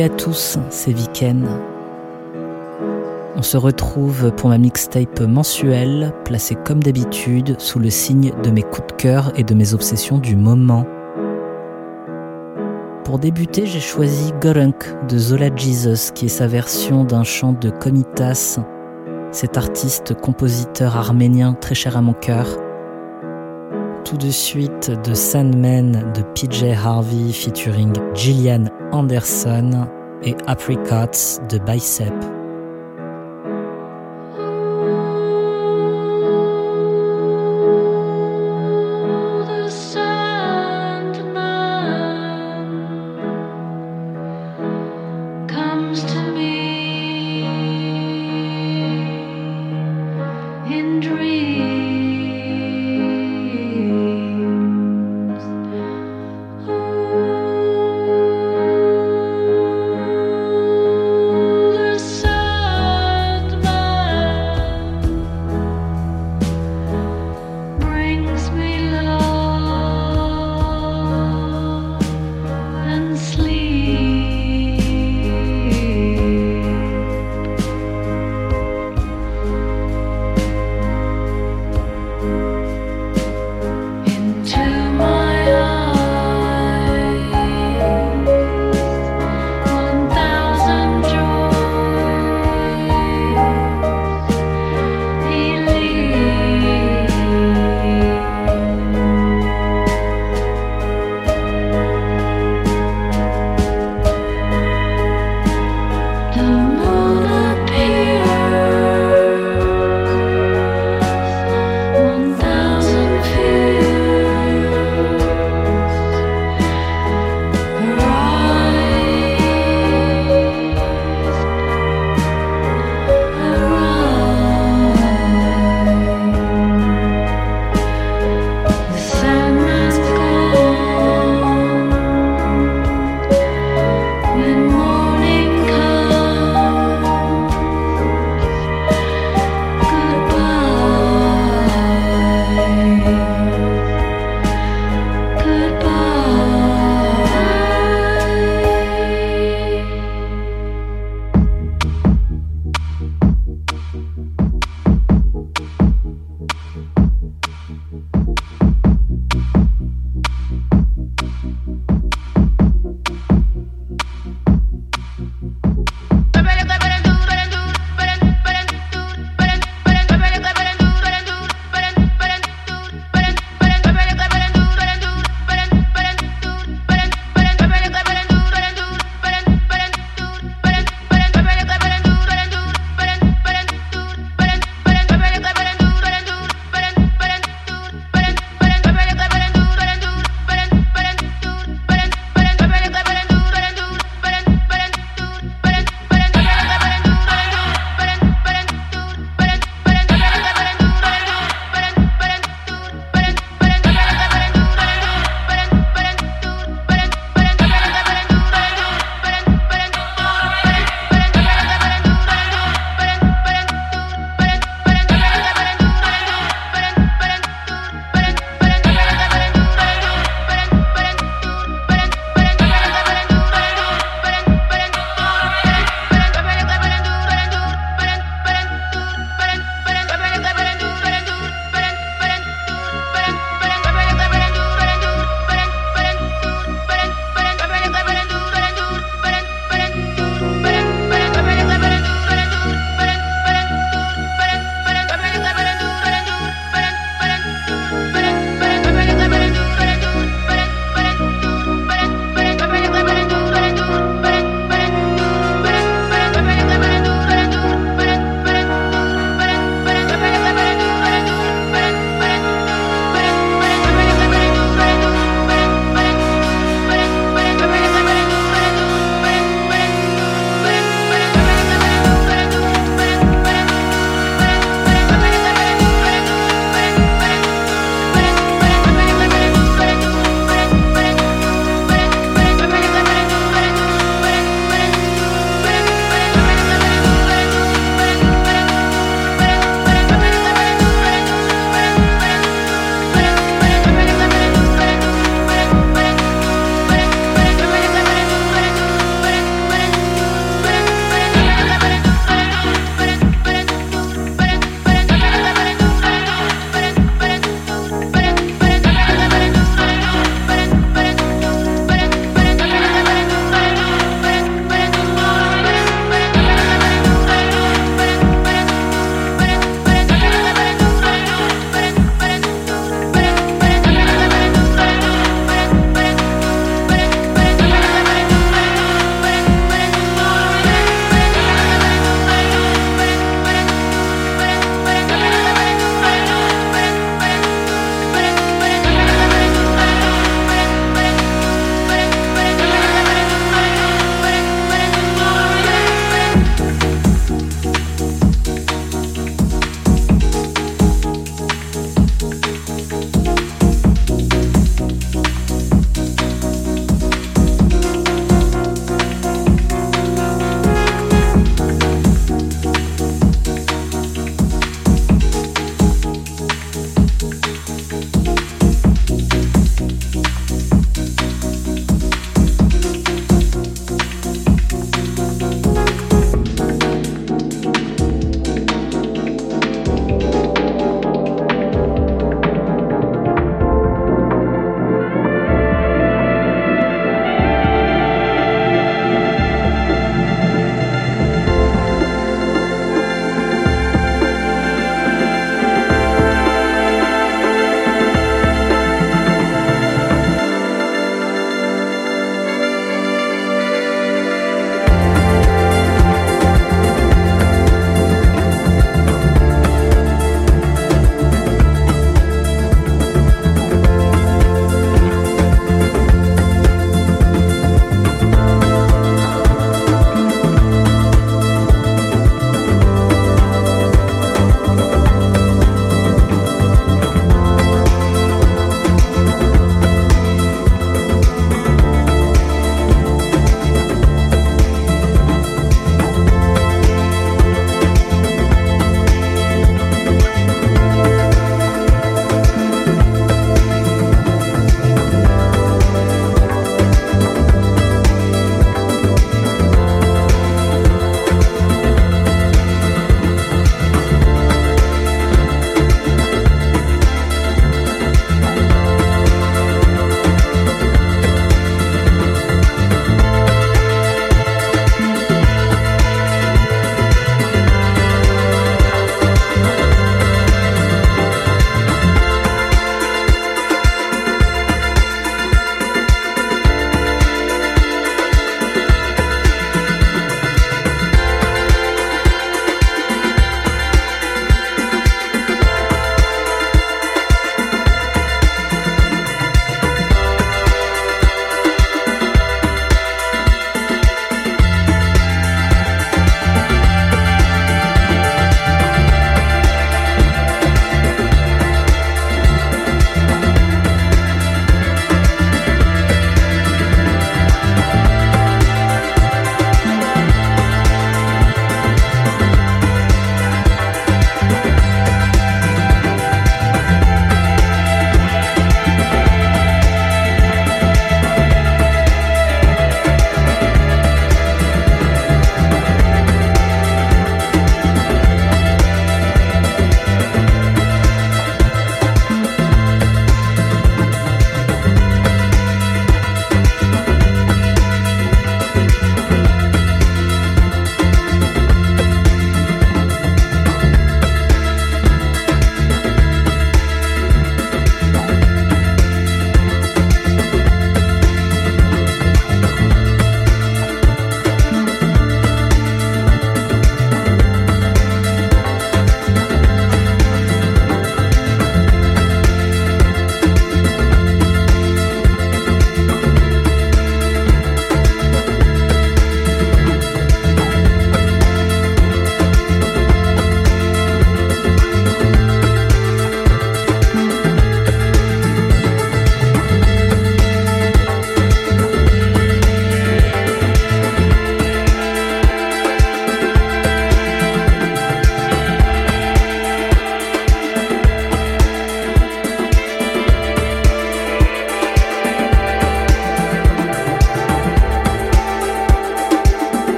À tous, c'est Viken. On se retrouve pour ma mixtape mensuelle, placée comme d'habitude sous le signe de mes coups de cœur et de mes obsessions du moment. Pour débuter, j'ai choisi Gorunk de Zola Jesus, qui est sa version d'un chant de Komitas, cet artiste compositeur arménien très cher à mon cœur. Tout de suite de Sandman de PJ Harvey featuring Gillian Anderson et Apricots de Bicep.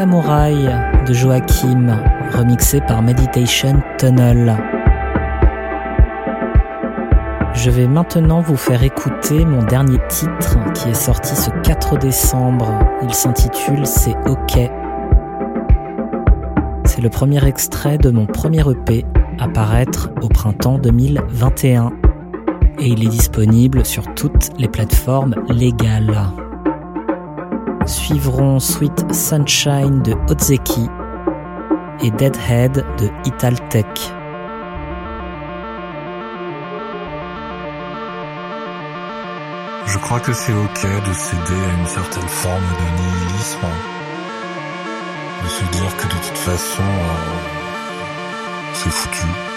Samouraï de Joachim, remixé par Meditation Tunnel. Je vais maintenant vous faire écouter mon dernier titre qui est sorti ce 4 décembre. Il s'intitule C'est OK. C'est le premier extrait de mon premier EP à paraître au printemps 2021 et il est disponible sur toutes les plateformes légales. Suivront Sweet Sunshine de Otzeki et Deadhead de Italtech. Je crois que c'est ok de céder à une certaine forme de nihilisme, de se dire que de toute façon, euh, c'est foutu.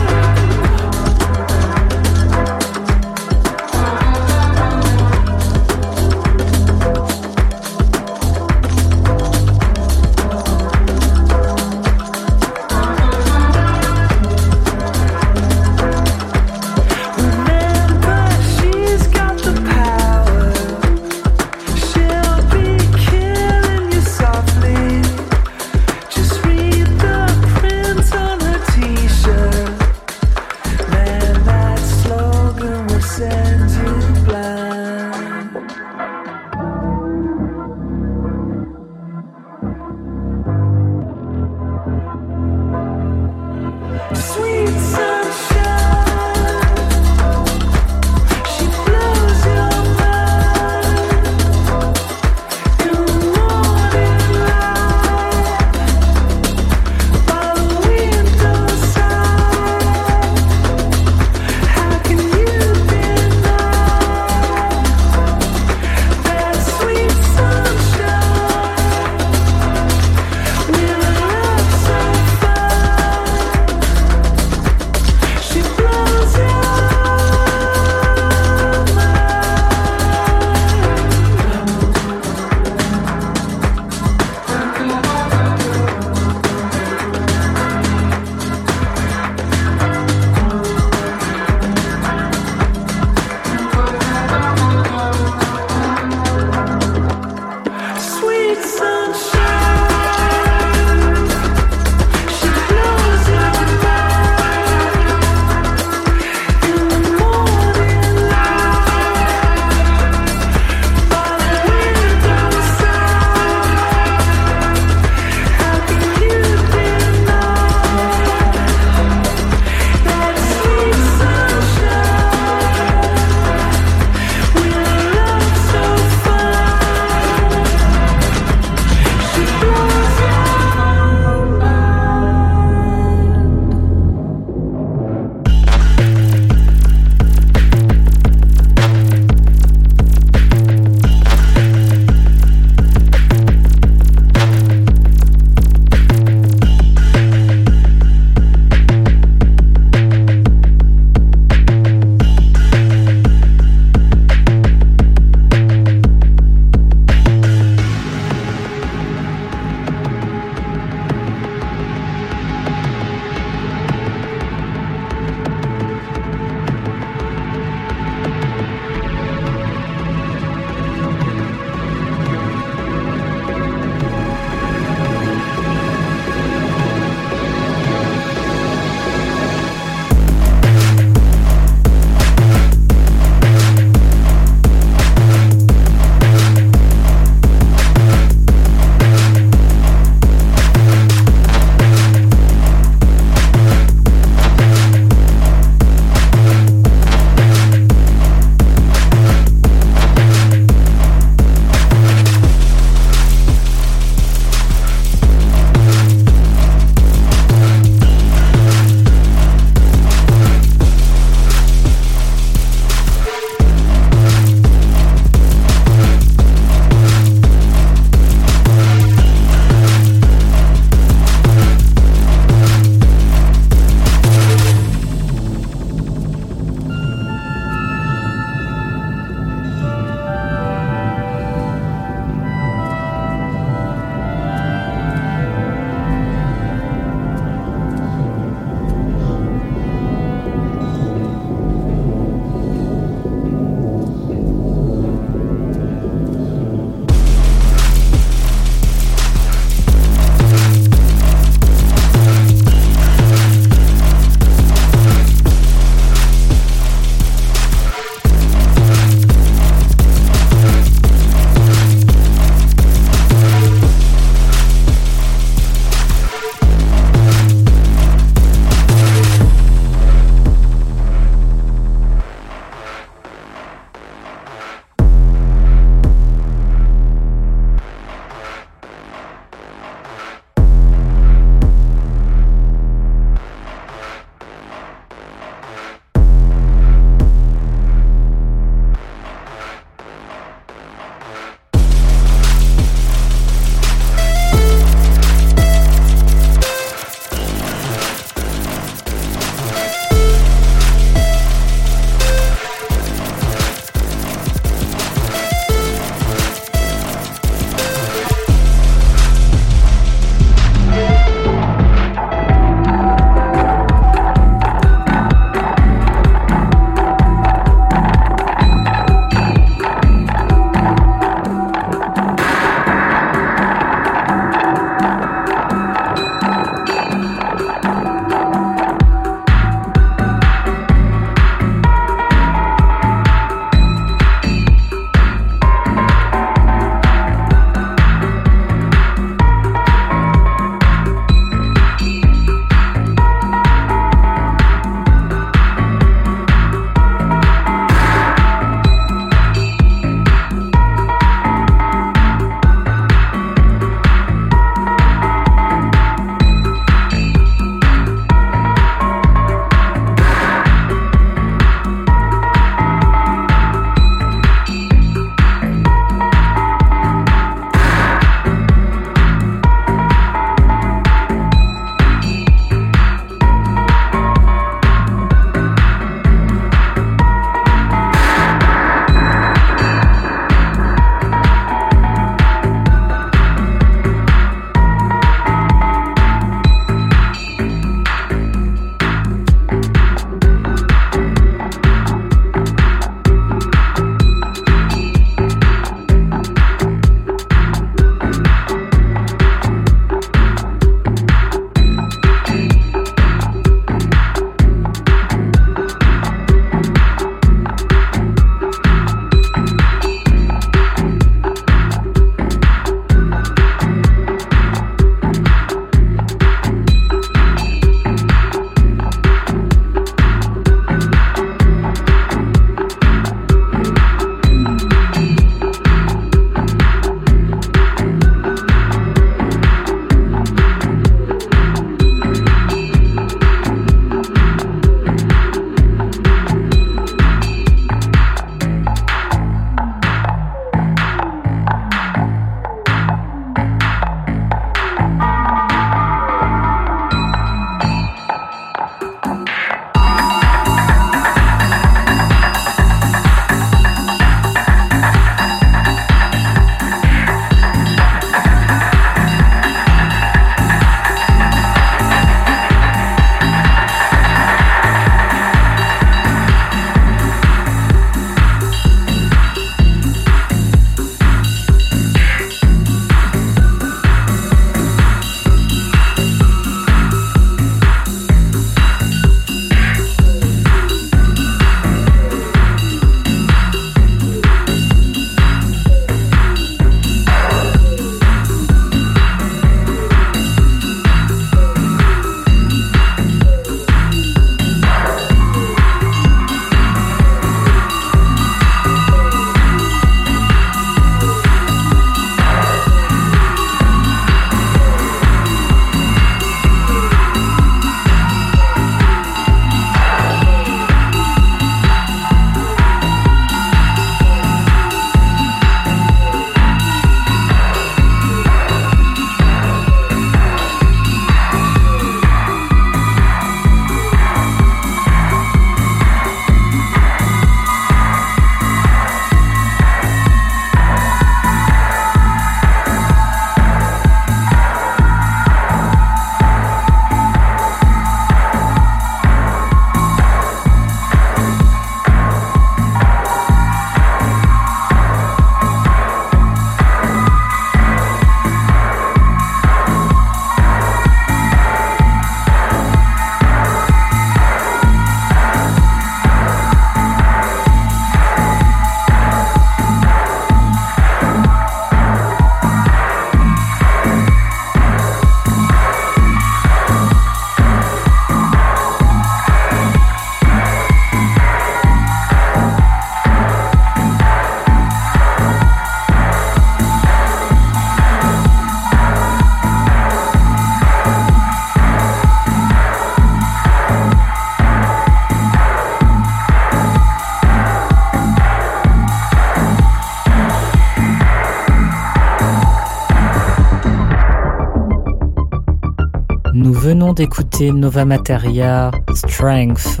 D'écouter Nova Materia Strength.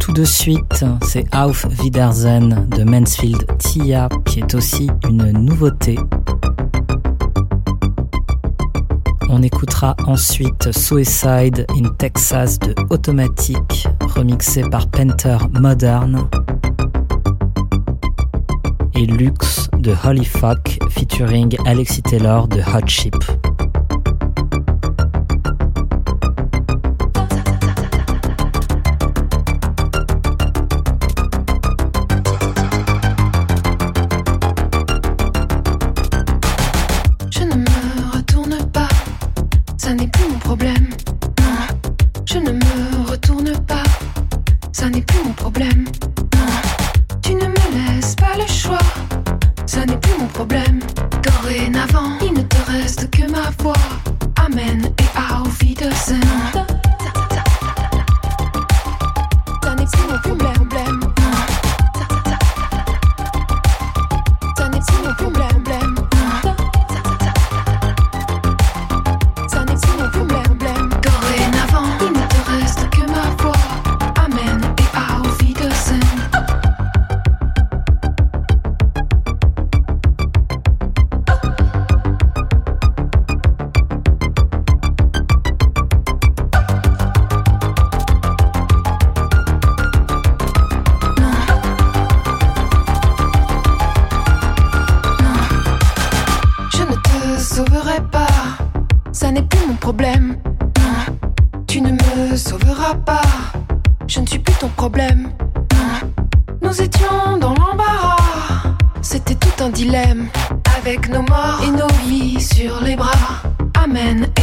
Tout de suite, c'est Auf Wiedersehen de Mansfield Tia qui est aussi une nouveauté. On écoutera ensuite Suicide in Texas de Automatic, remixé par Panther Modern. Et Lux de Holy Fuck featuring Alexis Taylor de Hot Chip.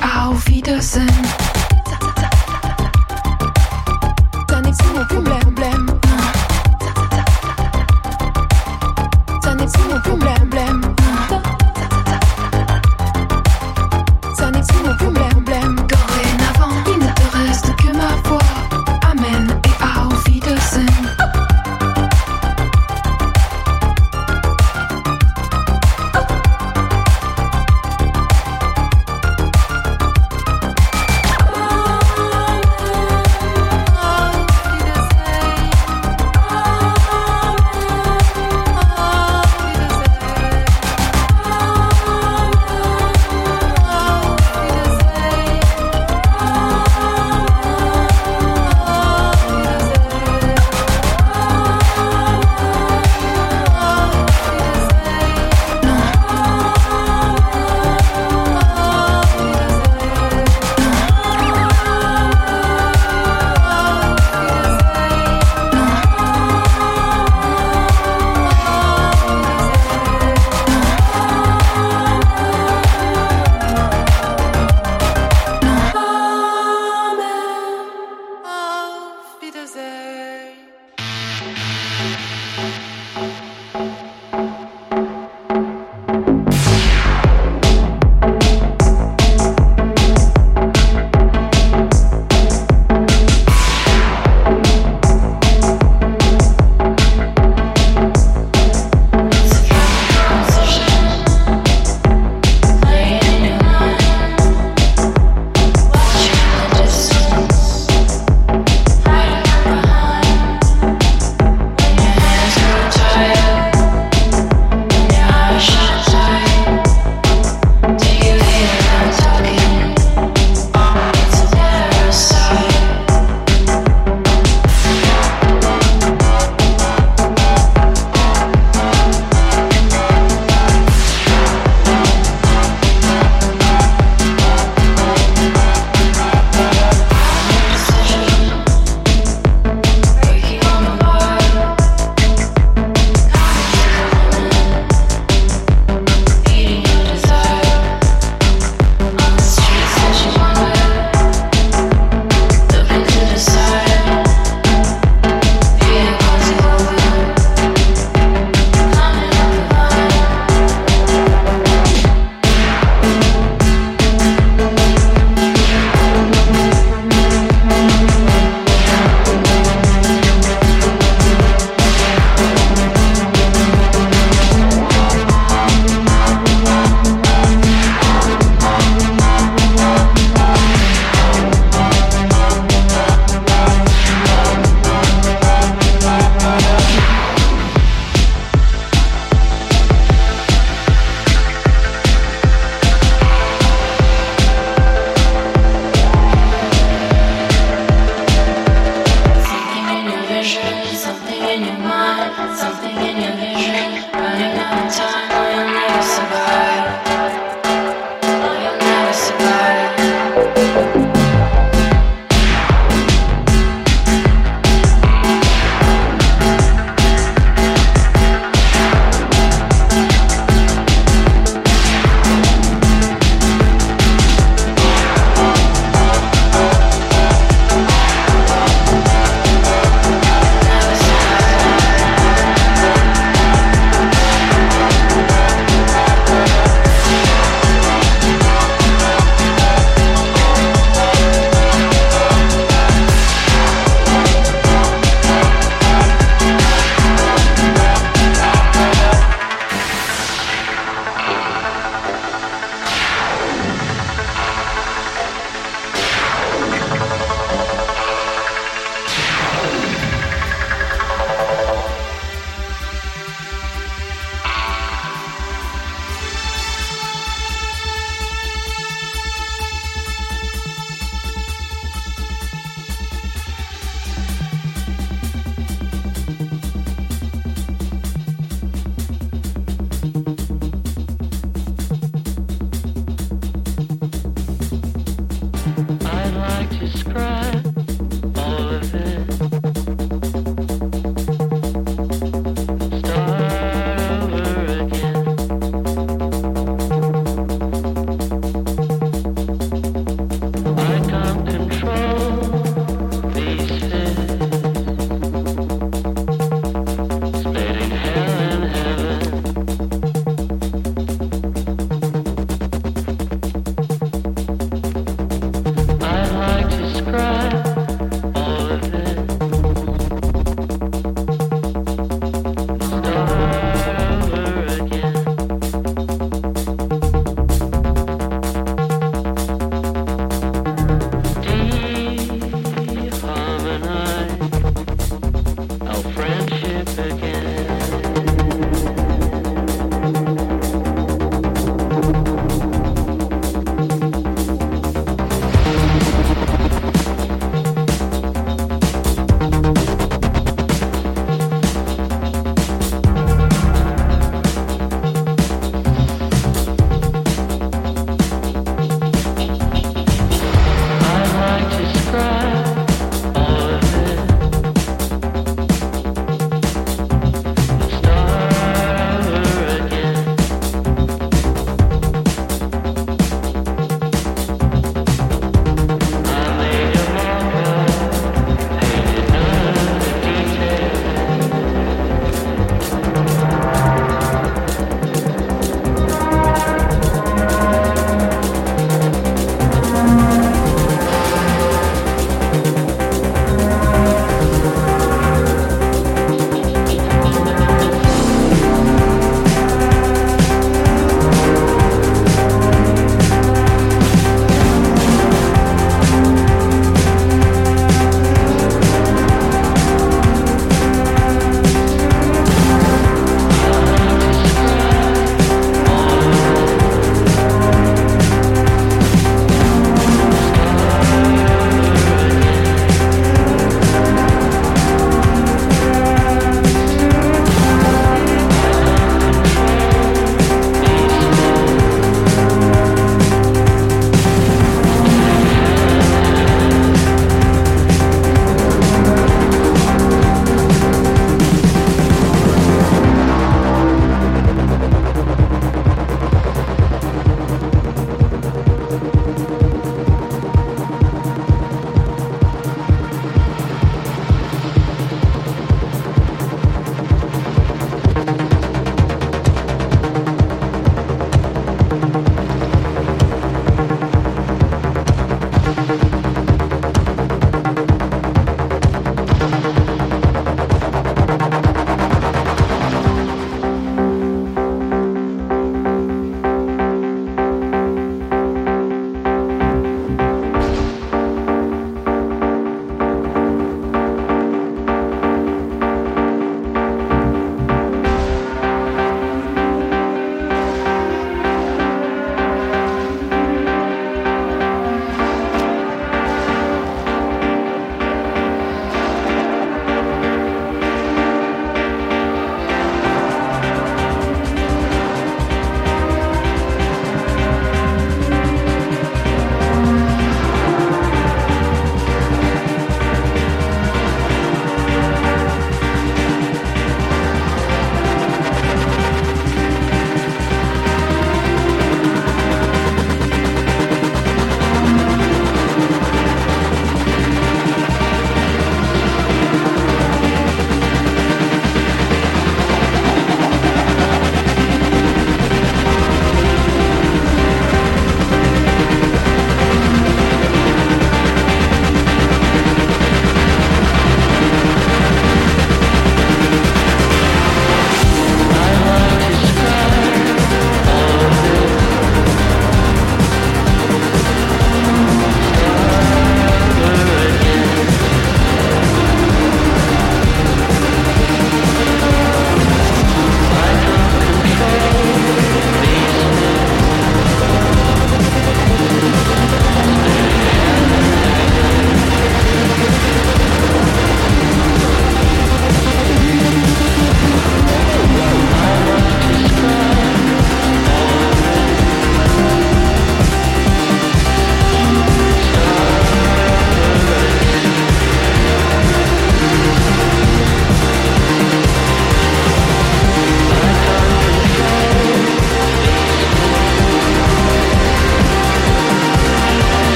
Auf Wiedersehen.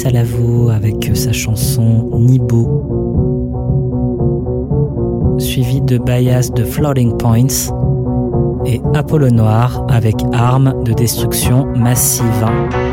C'est Mélissa Lavo avec sa chanson Nibo, suivi de Bias de Floating Points et Apollo Noir avec Armes de destruction massive.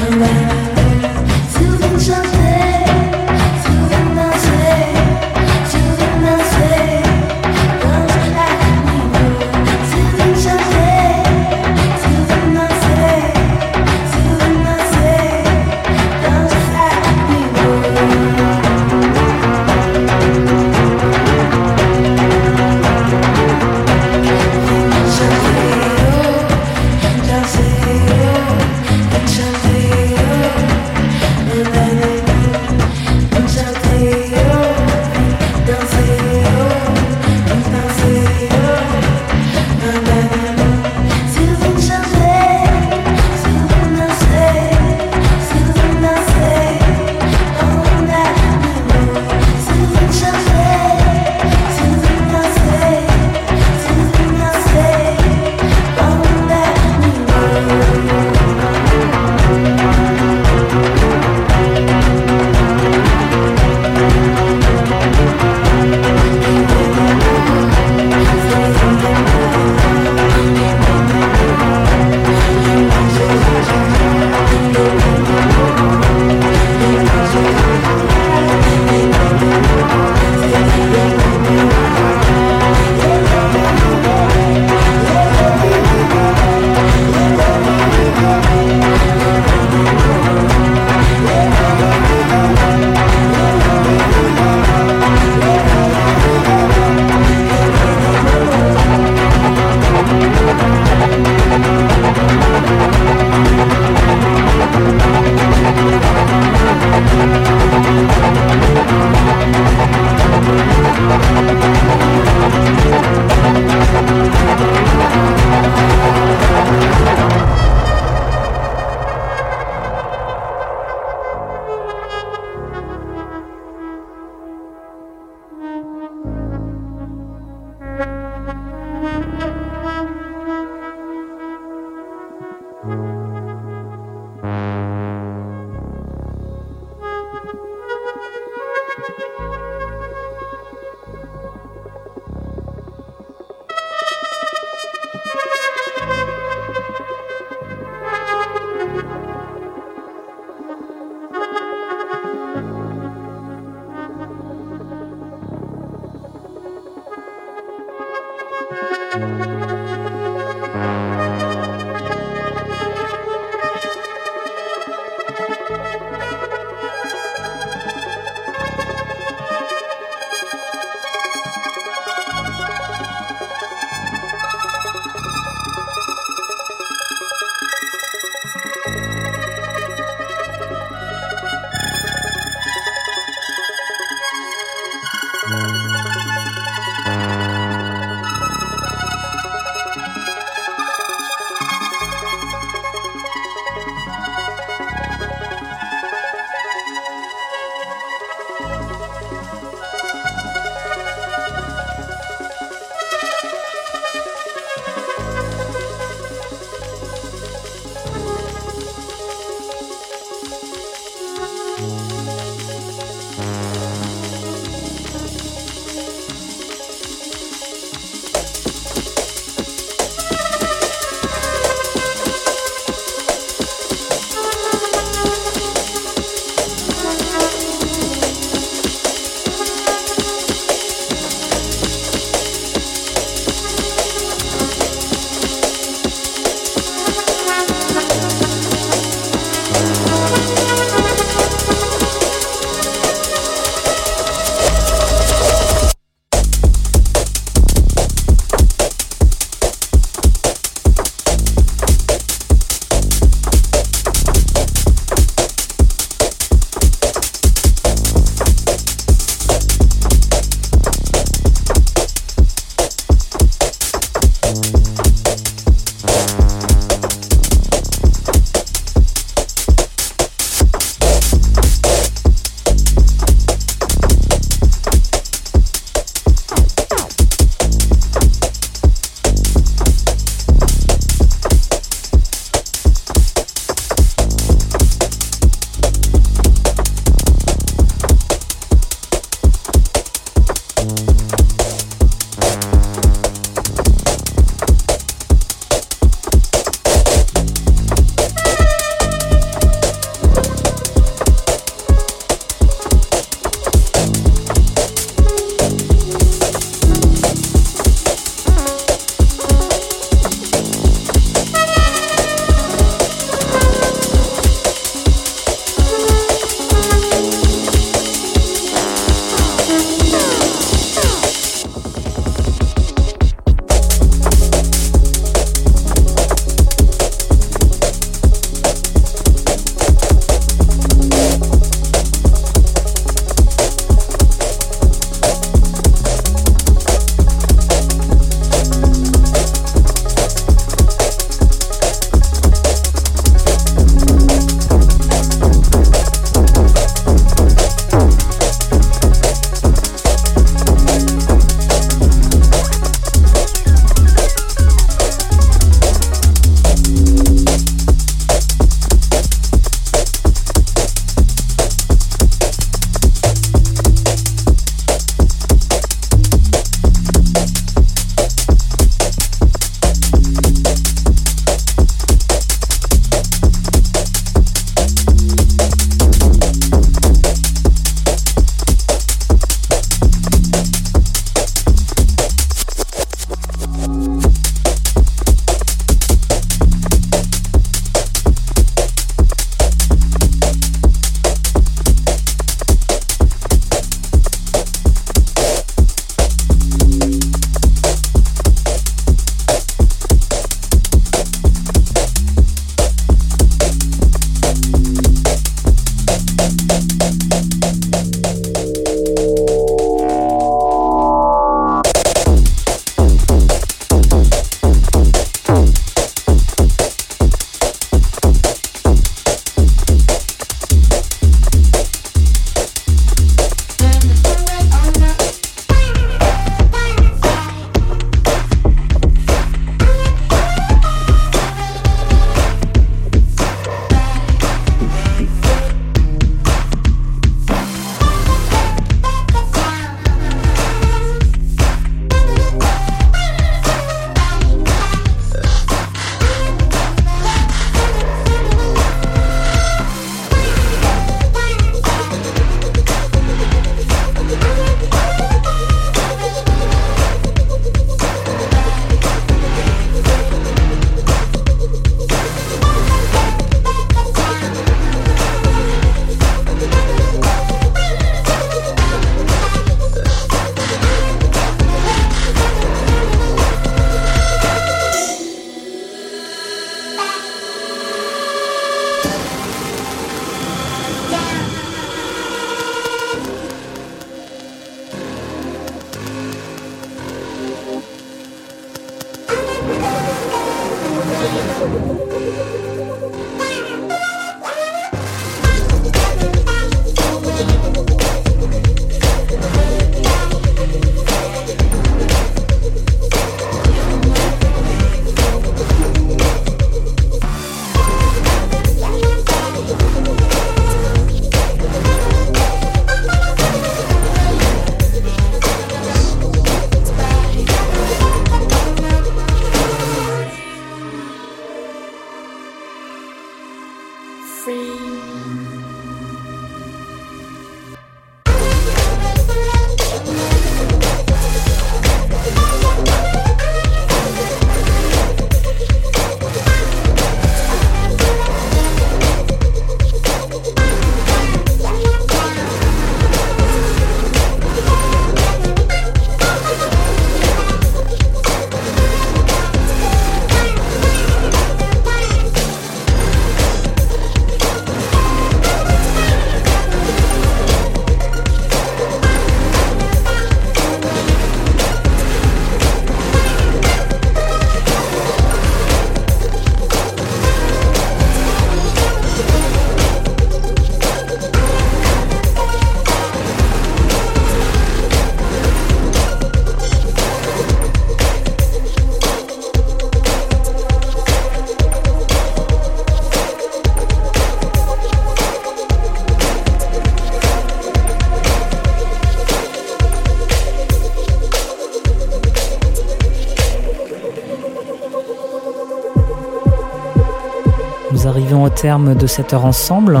Terme de cette heure ensemble.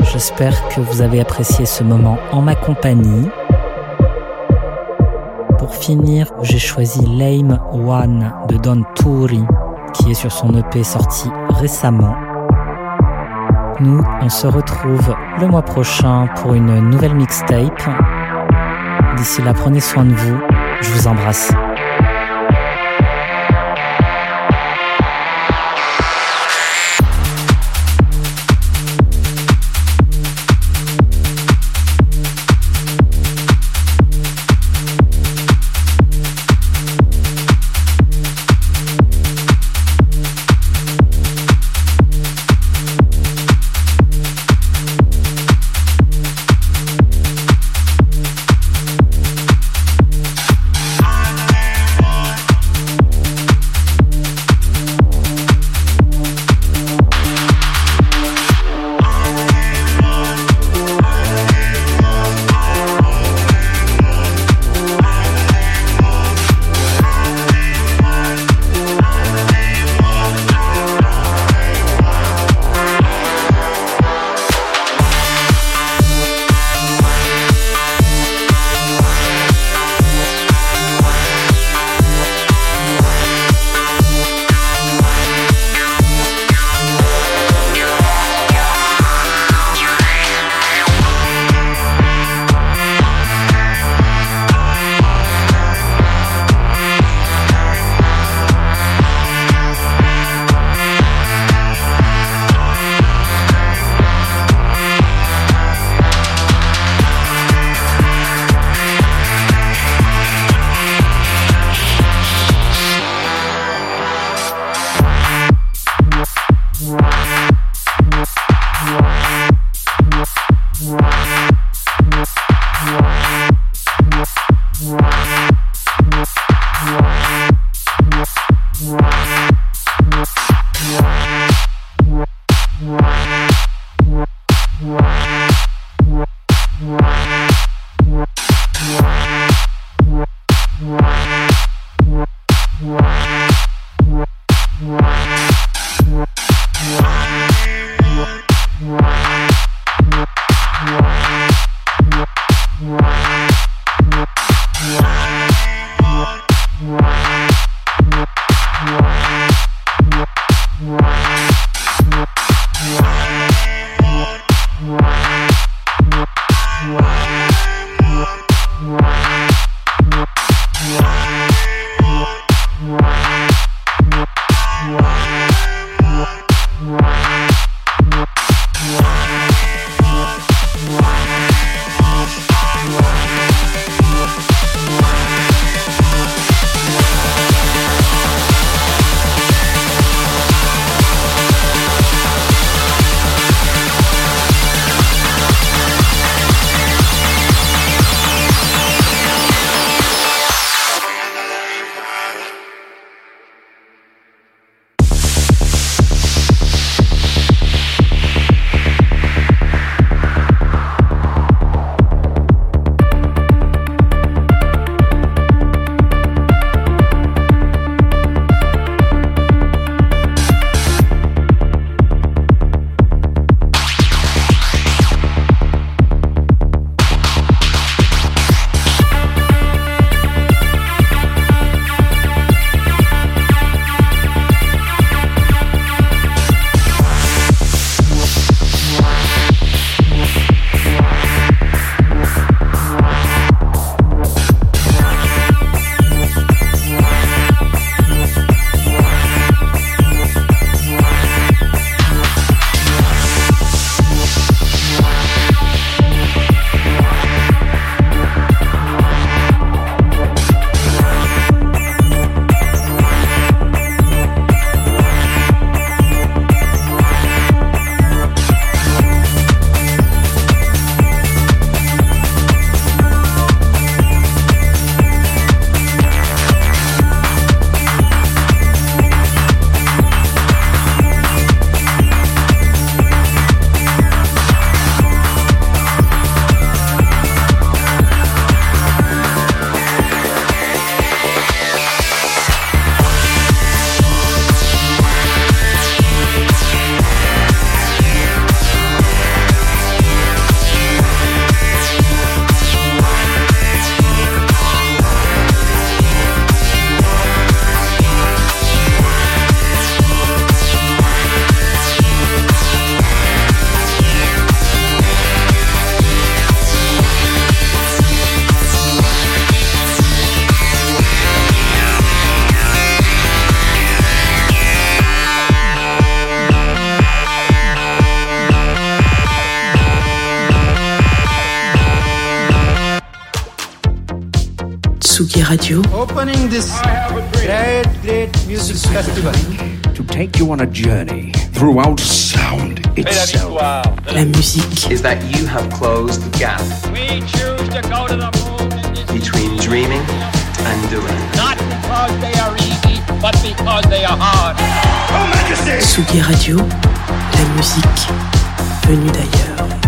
J'espère que vous avez apprécié ce moment en ma compagnie. Pour finir, j'ai choisi Lame One de Don Turi, qui est sur son EP sorti récemment. Nous, on se retrouve le mois prochain pour une nouvelle mixtape. D'ici là, prenez soin de vous. Je vous embrasse. Wow. Great music festival. To take you on a journey throughout sound itself. La musique. is that you have closed the gap We choose to go to the moon between dreaming and doing. not because they are easy, but because they are hard. Tsugi Radio. La musique venue d'ailleurs.